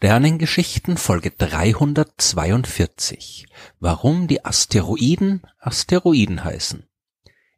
Sternengeschichten Folge 342. Warum die Asteroiden Asteroiden heißen.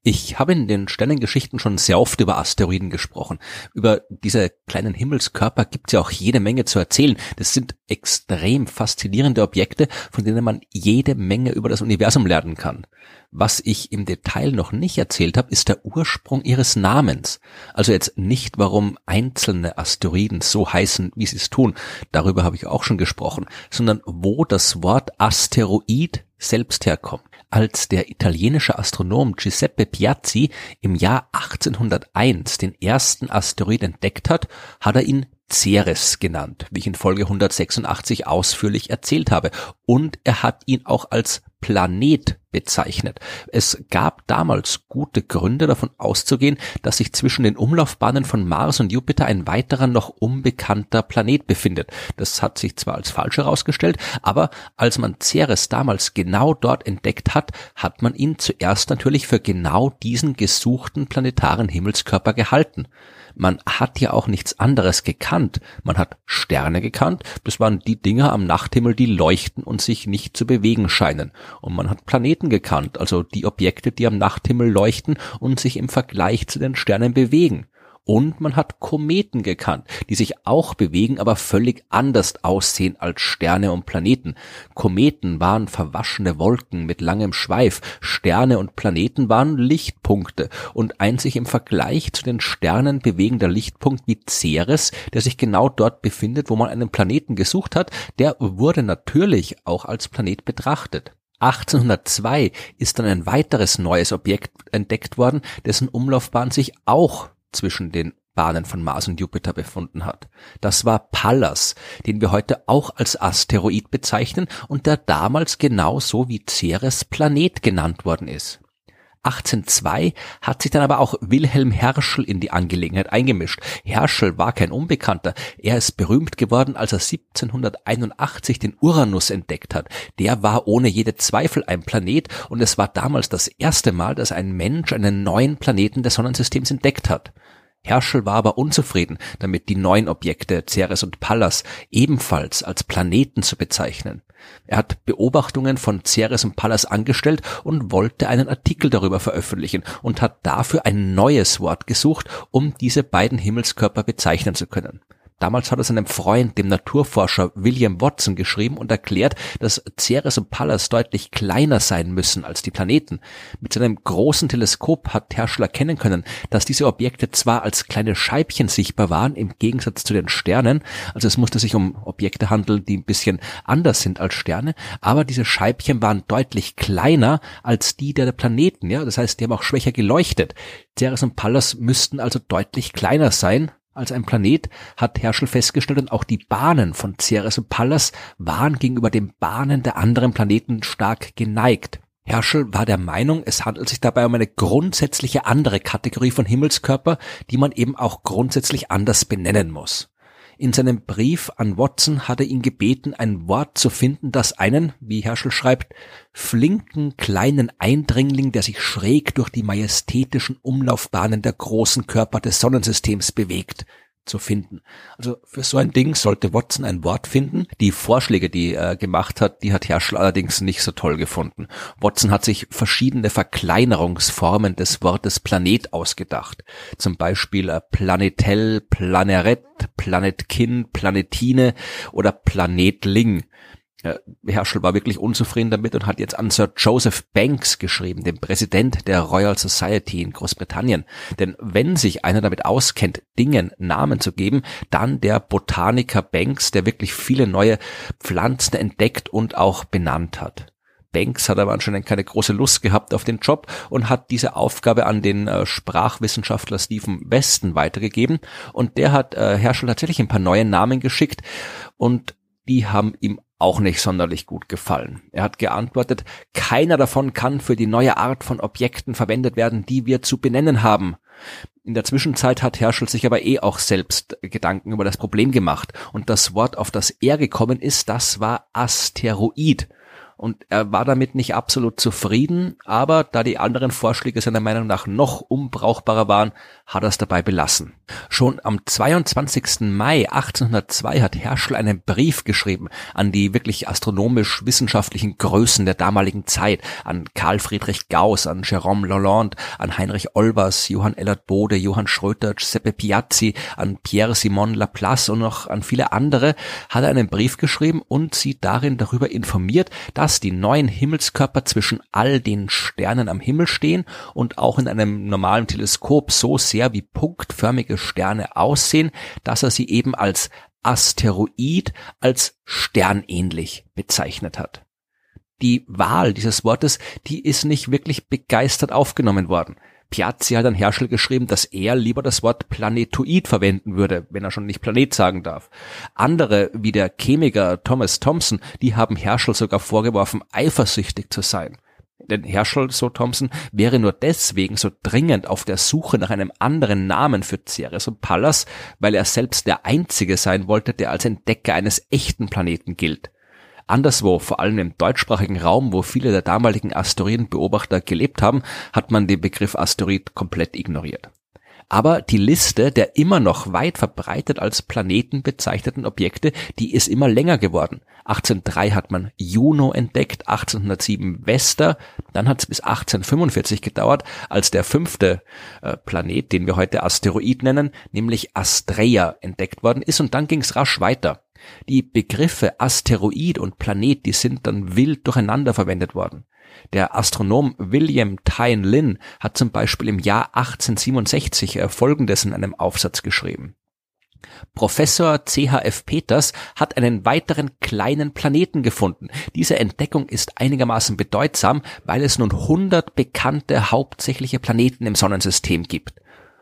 Ich habe in den Sternengeschichten schon sehr oft über Asteroiden gesprochen. Über diese kleinen Himmelskörper gibt es ja auch jede Menge zu erzählen. Das sind extrem faszinierende Objekte, von denen man jede Menge über das Universum lernen kann. Was ich im Detail noch nicht erzählt habe, ist der Ursprung ihres Namens. Also jetzt nicht, warum einzelne Asteroiden so heißen, wie sie es tun. Darüber habe ich auch schon gesprochen, sondern wo das Wort Asteroid selbst herkommt. Als der italienische Astronom Giuseppe Piazzi im Jahr 1801 den ersten Asteroid entdeckt hat, hat er ihn Ceres genannt, wie ich in Folge 186 ausführlich erzählt habe. Und er hat ihn auch als Planet bezeichnet. Es gab damals gute Gründe davon auszugehen, dass sich zwischen den Umlaufbahnen von Mars und Jupiter ein weiterer noch unbekannter Planet befindet. Das hat sich zwar als falsch herausgestellt, aber als man Ceres damals genau dort entdeckt hat, hat man ihn zuerst natürlich für genau diesen gesuchten planetaren Himmelskörper gehalten. Man hat ja auch nichts anderes gekannt. Man hat Sterne gekannt, das waren die Dinge am Nachthimmel, die leuchten und sich nicht zu bewegen scheinen. Und man hat Planeten gekannt, also die Objekte, die am Nachthimmel leuchten und sich im Vergleich zu den Sternen bewegen. Und man hat Kometen gekannt, die sich auch bewegen, aber völlig anders aussehen als Sterne und Planeten. Kometen waren verwaschene Wolken mit langem Schweif, Sterne und Planeten waren Lichtpunkte und ein sich im Vergleich zu den Sternen bewegender Lichtpunkt wie Ceres, der sich genau dort befindet, wo man einen Planeten gesucht hat, der wurde natürlich auch als Planet betrachtet. 1802 ist dann ein weiteres neues Objekt entdeckt worden, dessen Umlaufbahn sich auch zwischen den Bahnen von Mars und Jupiter befunden hat. Das war Pallas, den wir heute auch als Asteroid bezeichnen und der damals genauso wie Ceres Planet genannt worden ist. 1802 hat sich dann aber auch Wilhelm Herschel in die Angelegenheit eingemischt. Herschel war kein Unbekannter. Er ist berühmt geworden, als er 1781 den Uranus entdeckt hat. Der war ohne jede Zweifel ein Planet und es war damals das erste Mal, dass ein Mensch einen neuen Planeten des Sonnensystems entdeckt hat. Herschel war aber unzufrieden damit, die neuen Objekte Ceres und Pallas ebenfalls als Planeten zu bezeichnen. Er hat Beobachtungen von Ceres und Pallas angestellt und wollte einen Artikel darüber veröffentlichen und hat dafür ein neues Wort gesucht, um diese beiden Himmelskörper bezeichnen zu können. Damals hat er seinem Freund, dem Naturforscher William Watson, geschrieben und erklärt, dass Ceres und Pallas deutlich kleiner sein müssen als die Planeten. Mit seinem großen Teleskop hat Herschel erkennen können, dass diese Objekte zwar als kleine Scheibchen sichtbar waren, im Gegensatz zu den Sternen, also es musste sich um Objekte handeln, die ein bisschen anders sind als Sterne, aber diese Scheibchen waren deutlich kleiner als die der Planeten, ja, das heißt, die haben auch schwächer geleuchtet. Ceres und Pallas müssten also deutlich kleiner sein, als ein Planet, hat Herschel festgestellt und auch die Bahnen von Ceres und Pallas waren gegenüber den Bahnen der anderen Planeten stark geneigt. Herschel war der Meinung, es handelt sich dabei um eine grundsätzliche andere Kategorie von Himmelskörper, die man eben auch grundsätzlich anders benennen muss. In seinem Brief an Watson hat er ihn gebeten, ein Wort zu finden, das einen, wie Herschel schreibt, flinken kleinen Eindringling, der sich schräg durch die majestätischen Umlaufbahnen der großen Körper des Sonnensystems bewegt, zu finden. Also für so ein Ding sollte Watson ein Wort finden. Die Vorschläge, die er gemacht hat, die hat Herschel allerdings nicht so toll gefunden. Watson hat sich verschiedene Verkleinerungsformen des Wortes Planet ausgedacht. Zum Beispiel äh, Planetell, Planeret, Planetkin, Planetine oder Planetling. Herschel war wirklich unzufrieden damit und hat jetzt an Sir Joseph Banks geschrieben, dem Präsident der Royal Society in Großbritannien. Denn wenn sich einer damit auskennt, Dingen Namen zu geben, dann der Botaniker Banks, der wirklich viele neue Pflanzen entdeckt und auch benannt hat. Banks hat aber anscheinend keine große Lust gehabt auf den Job und hat diese Aufgabe an den äh, Sprachwissenschaftler Stephen Weston weitergegeben und der hat äh, Herschel tatsächlich ein paar neue Namen geschickt und die haben ihm auch nicht sonderlich gut gefallen. Er hat geantwortet, keiner davon kann für die neue Art von Objekten verwendet werden, die wir zu benennen haben. In der Zwischenzeit hat Herschel sich aber eh auch selbst Gedanken über das Problem gemacht und das Wort, auf das er gekommen ist, das war Asteroid. Und er war damit nicht absolut zufrieden, aber da die anderen Vorschläge seiner Meinung nach noch unbrauchbarer waren, hat er es dabei belassen. Schon am 22. Mai 1802 hat Herschel einen Brief geschrieben an die wirklich astronomisch-wissenschaftlichen Größen der damaligen Zeit, an Karl Friedrich Gauss, an Jérôme Lalande, an Heinrich Olbers, Johann Ellert Bode, Johann Schröter, Giuseppe Piazzi, an Pierre Simon Laplace und noch an viele andere, hat er einen Brief geschrieben und sie darin darüber informiert, dass die neuen Himmelskörper zwischen all den Sternen am Himmel stehen und auch in einem normalen Teleskop so sehr sehr wie punktförmige Sterne aussehen, dass er sie eben als Asteroid, als sternähnlich bezeichnet hat. Die Wahl dieses Wortes, die ist nicht wirklich begeistert aufgenommen worden. Piazzi hat an Herschel geschrieben, dass er lieber das Wort Planetoid verwenden würde, wenn er schon nicht Planet sagen darf. Andere, wie der Chemiker Thomas Thomson, die haben Herschel sogar vorgeworfen, eifersüchtig zu sein. Denn Herschel, so Thompson, wäre nur deswegen so dringend auf der Suche nach einem anderen Namen für Ceres und Pallas, weil er selbst der Einzige sein wollte, der als Entdecker eines echten Planeten gilt. Anderswo, vor allem im deutschsprachigen Raum, wo viele der damaligen Asteroidenbeobachter gelebt haben, hat man den Begriff Asteroid komplett ignoriert. Aber die Liste der immer noch weit verbreitet als Planeten bezeichneten Objekte, die ist immer länger geworden. 1803 hat man Juno entdeckt, 1807 Vesta, dann hat es bis 1845 gedauert, als der fünfte äh, Planet, den wir heute Asteroid nennen, nämlich Astrea entdeckt worden ist und dann ging es rasch weiter. Die Begriffe Asteroid und Planet, die sind dann wild durcheinander verwendet worden. Der Astronom William Tyne Lynn hat zum Beispiel im Jahr 1867 äh, Folgendes in einem Aufsatz geschrieben. Professor C.H.F. Peters hat einen weiteren kleinen Planeten gefunden. Diese Entdeckung ist einigermaßen bedeutsam, weil es nun 100 bekannte hauptsächliche Planeten im Sonnensystem gibt.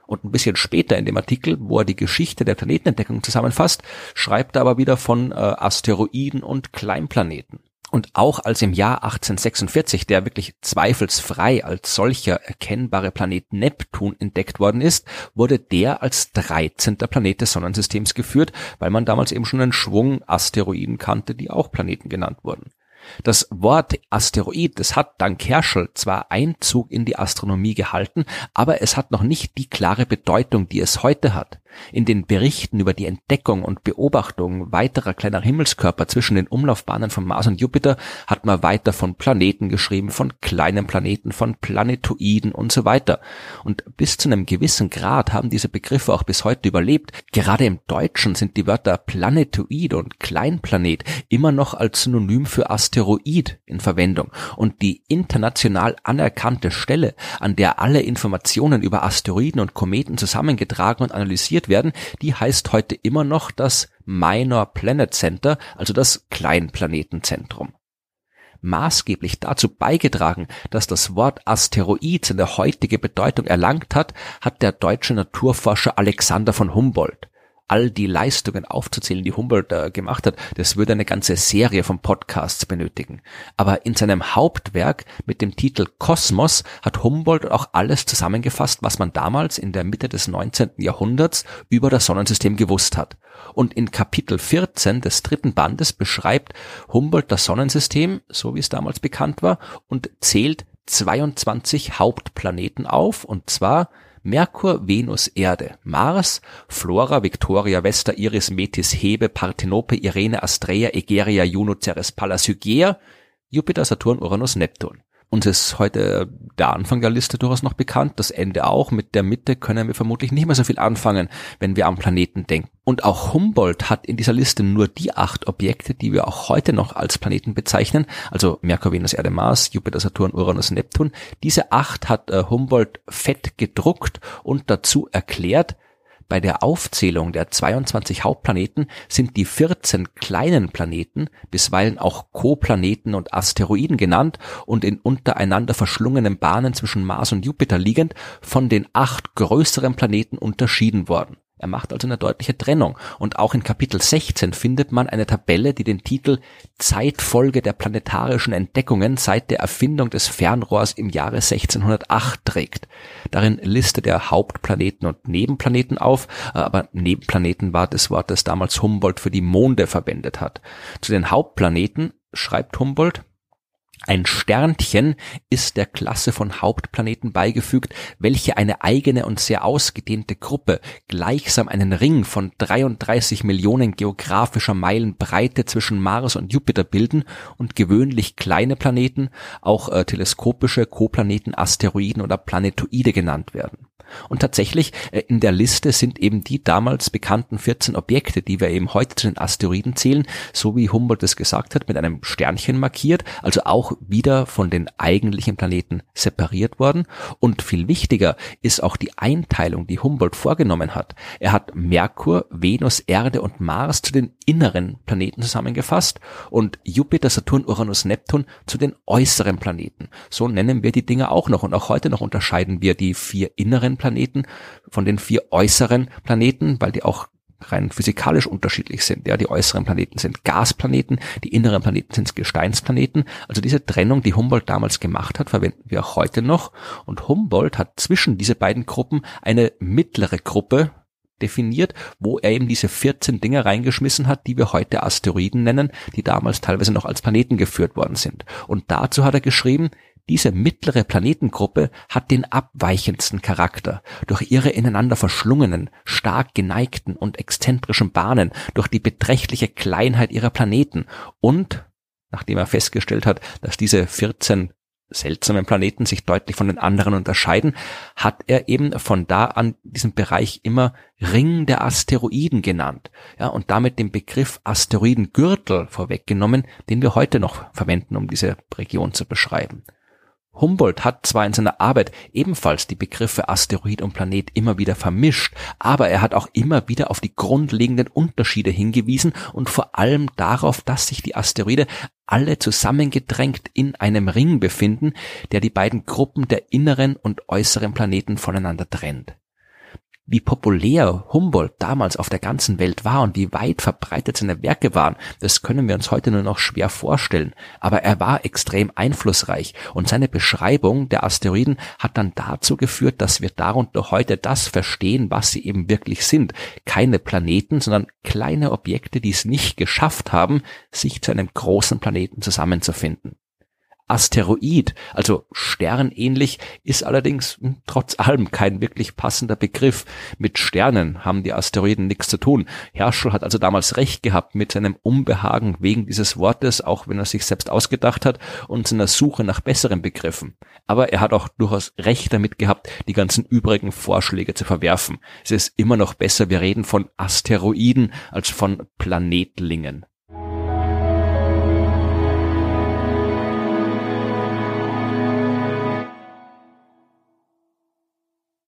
Und ein bisschen später in dem Artikel, wo er die Geschichte der Planetenentdeckung zusammenfasst, schreibt er aber wieder von äh, Asteroiden und Kleinplaneten. Und auch als im Jahr 1846 der wirklich zweifelsfrei als solcher erkennbare Planet Neptun entdeckt worden ist, wurde der als 13. Planet des Sonnensystems geführt, weil man damals eben schon einen Schwung Asteroiden kannte, die auch Planeten genannt wurden. Das Wort Asteroid, das hat dank Herschel zwar Einzug in die Astronomie gehalten, aber es hat noch nicht die klare Bedeutung, die es heute hat. In den Berichten über die Entdeckung und Beobachtung weiterer kleiner Himmelskörper zwischen den Umlaufbahnen von Mars und Jupiter hat man weiter von Planeten geschrieben, von kleinen Planeten, von Planetoiden und so weiter. Und bis zu einem gewissen Grad haben diese Begriffe auch bis heute überlebt. Gerade im Deutschen sind die Wörter Planetoid und Kleinplanet immer noch als Synonym für Asteroid in Verwendung. Und die international anerkannte Stelle, an der alle Informationen über Asteroiden und Kometen zusammengetragen und analysiert werden, die heißt heute immer noch das Minor Planet Center, also das Kleinplanetenzentrum. Maßgeblich dazu beigetragen, dass das Wort Asteroid seine heutige Bedeutung erlangt hat, hat der deutsche Naturforscher Alexander von Humboldt all die Leistungen aufzuzählen, die Humboldt äh, gemacht hat, das würde eine ganze Serie von Podcasts benötigen. Aber in seinem Hauptwerk mit dem Titel Kosmos hat Humboldt auch alles zusammengefasst, was man damals in der Mitte des 19. Jahrhunderts über das Sonnensystem gewusst hat. Und in Kapitel 14 des dritten Bandes beschreibt Humboldt das Sonnensystem, so wie es damals bekannt war, und zählt 22 Hauptplaneten auf, und zwar Merkur, Venus, Erde, Mars, Flora, Victoria, Vesta, Iris, Metis, Hebe, Parthenope, Irene, Astrea, Egeria, Juno, Ceres, Pallas, Hygieia, Jupiter, Saturn, Uranus, Neptun. Uns ist heute der Anfang der Liste durchaus noch bekannt, das Ende auch. Mit der Mitte können wir vermutlich nicht mehr so viel anfangen, wenn wir am Planeten denken. Und auch Humboldt hat in dieser Liste nur die acht Objekte, die wir auch heute noch als Planeten bezeichnen, also Merkur, Venus, Erde, Mars, Jupiter, Saturn, Uranus, Neptun. Diese acht hat äh, Humboldt fett gedruckt und dazu erklärt, bei der Aufzählung der 22 Hauptplaneten sind die 14 kleinen Planeten, bisweilen auch Koplaneten und Asteroiden genannt und in untereinander verschlungenen Bahnen zwischen Mars und Jupiter liegend, von den acht größeren Planeten unterschieden worden er macht also eine deutliche Trennung. Und auch in Kapitel 16 findet man eine Tabelle, die den Titel Zeitfolge der planetarischen Entdeckungen seit der Erfindung des Fernrohrs im Jahre 1608 trägt. Darin listet er Hauptplaneten und Nebenplaneten auf, aber Nebenplaneten war das Wort, das damals Humboldt für die Monde verwendet hat. Zu den Hauptplaneten schreibt Humboldt, Ein Sternchen ist der Klasse von Hauptplaneten beigefügt, welche eine eigene und sehr ausgedehnte Gruppe gleichsam einen Ring von 33 Millionen geografischer Meilen Breite zwischen Mars und Jupiter bilden und gewöhnlich kleine Planeten, auch äh, teleskopische Koplaneten, Asteroiden oder Planetoide genannt werden. Und tatsächlich äh, in der Liste sind eben die damals bekannten 14 Objekte, die wir eben heute zu den Asteroiden zählen, so wie Humboldt es gesagt hat, mit einem Sternchen markiert, also auch wieder von den eigentlichen Planeten separiert worden. Und viel wichtiger ist auch die Einteilung, die Humboldt vorgenommen hat. Er hat Merkur, Venus, Erde und Mars zu den inneren Planeten zusammengefasst und Jupiter, Saturn, Uranus, Neptun zu den äußeren Planeten. So nennen wir die Dinge auch noch und auch heute noch unterscheiden wir die vier inneren Planeten von den vier äußeren Planeten, weil die auch rein physikalisch unterschiedlich sind. Ja, die äußeren Planeten sind Gasplaneten, die inneren Planeten sind Gesteinsplaneten. Also diese Trennung, die Humboldt damals gemacht hat, verwenden wir auch heute noch. Und Humboldt hat zwischen diese beiden Gruppen eine mittlere Gruppe definiert, wo er eben diese 14 Dinge reingeschmissen hat, die wir heute Asteroiden nennen, die damals teilweise noch als Planeten geführt worden sind. Und dazu hat er geschrieben, diese mittlere Planetengruppe hat den abweichendsten Charakter. Durch ihre ineinander verschlungenen, stark geneigten und exzentrischen Bahnen, durch die beträchtliche Kleinheit ihrer Planeten und, nachdem er festgestellt hat, dass diese 14 seltsamen Planeten sich deutlich von den anderen unterscheiden, hat er eben von da an diesen Bereich immer Ring der Asteroiden genannt. Ja, und damit den Begriff Asteroidengürtel vorweggenommen, den wir heute noch verwenden, um diese Region zu beschreiben. Humboldt hat zwar in seiner Arbeit ebenfalls die Begriffe Asteroid und Planet immer wieder vermischt, aber er hat auch immer wieder auf die grundlegenden Unterschiede hingewiesen und vor allem darauf, dass sich die Asteroide alle zusammengedrängt in einem Ring befinden, der die beiden Gruppen der inneren und äußeren Planeten voneinander trennt wie populär Humboldt damals auf der ganzen Welt war und wie weit verbreitet seine Werke waren, das können wir uns heute nur noch schwer vorstellen. Aber er war extrem einflussreich und seine Beschreibung der Asteroiden hat dann dazu geführt, dass wir darunter heute das verstehen, was sie eben wirklich sind. Keine Planeten, sondern kleine Objekte, die es nicht geschafft haben, sich zu einem großen Planeten zusammenzufinden. Asteroid, also sternähnlich, ist allerdings hm, trotz allem kein wirklich passender Begriff. Mit Sternen haben die Asteroiden nichts zu tun. Herschel hat also damals recht gehabt mit seinem Unbehagen wegen dieses Wortes, auch wenn er sich selbst ausgedacht hat und seiner Suche nach besseren Begriffen. Aber er hat auch durchaus recht damit gehabt, die ganzen übrigen Vorschläge zu verwerfen. Es ist immer noch besser, wir reden von Asteroiden als von Planetlingen.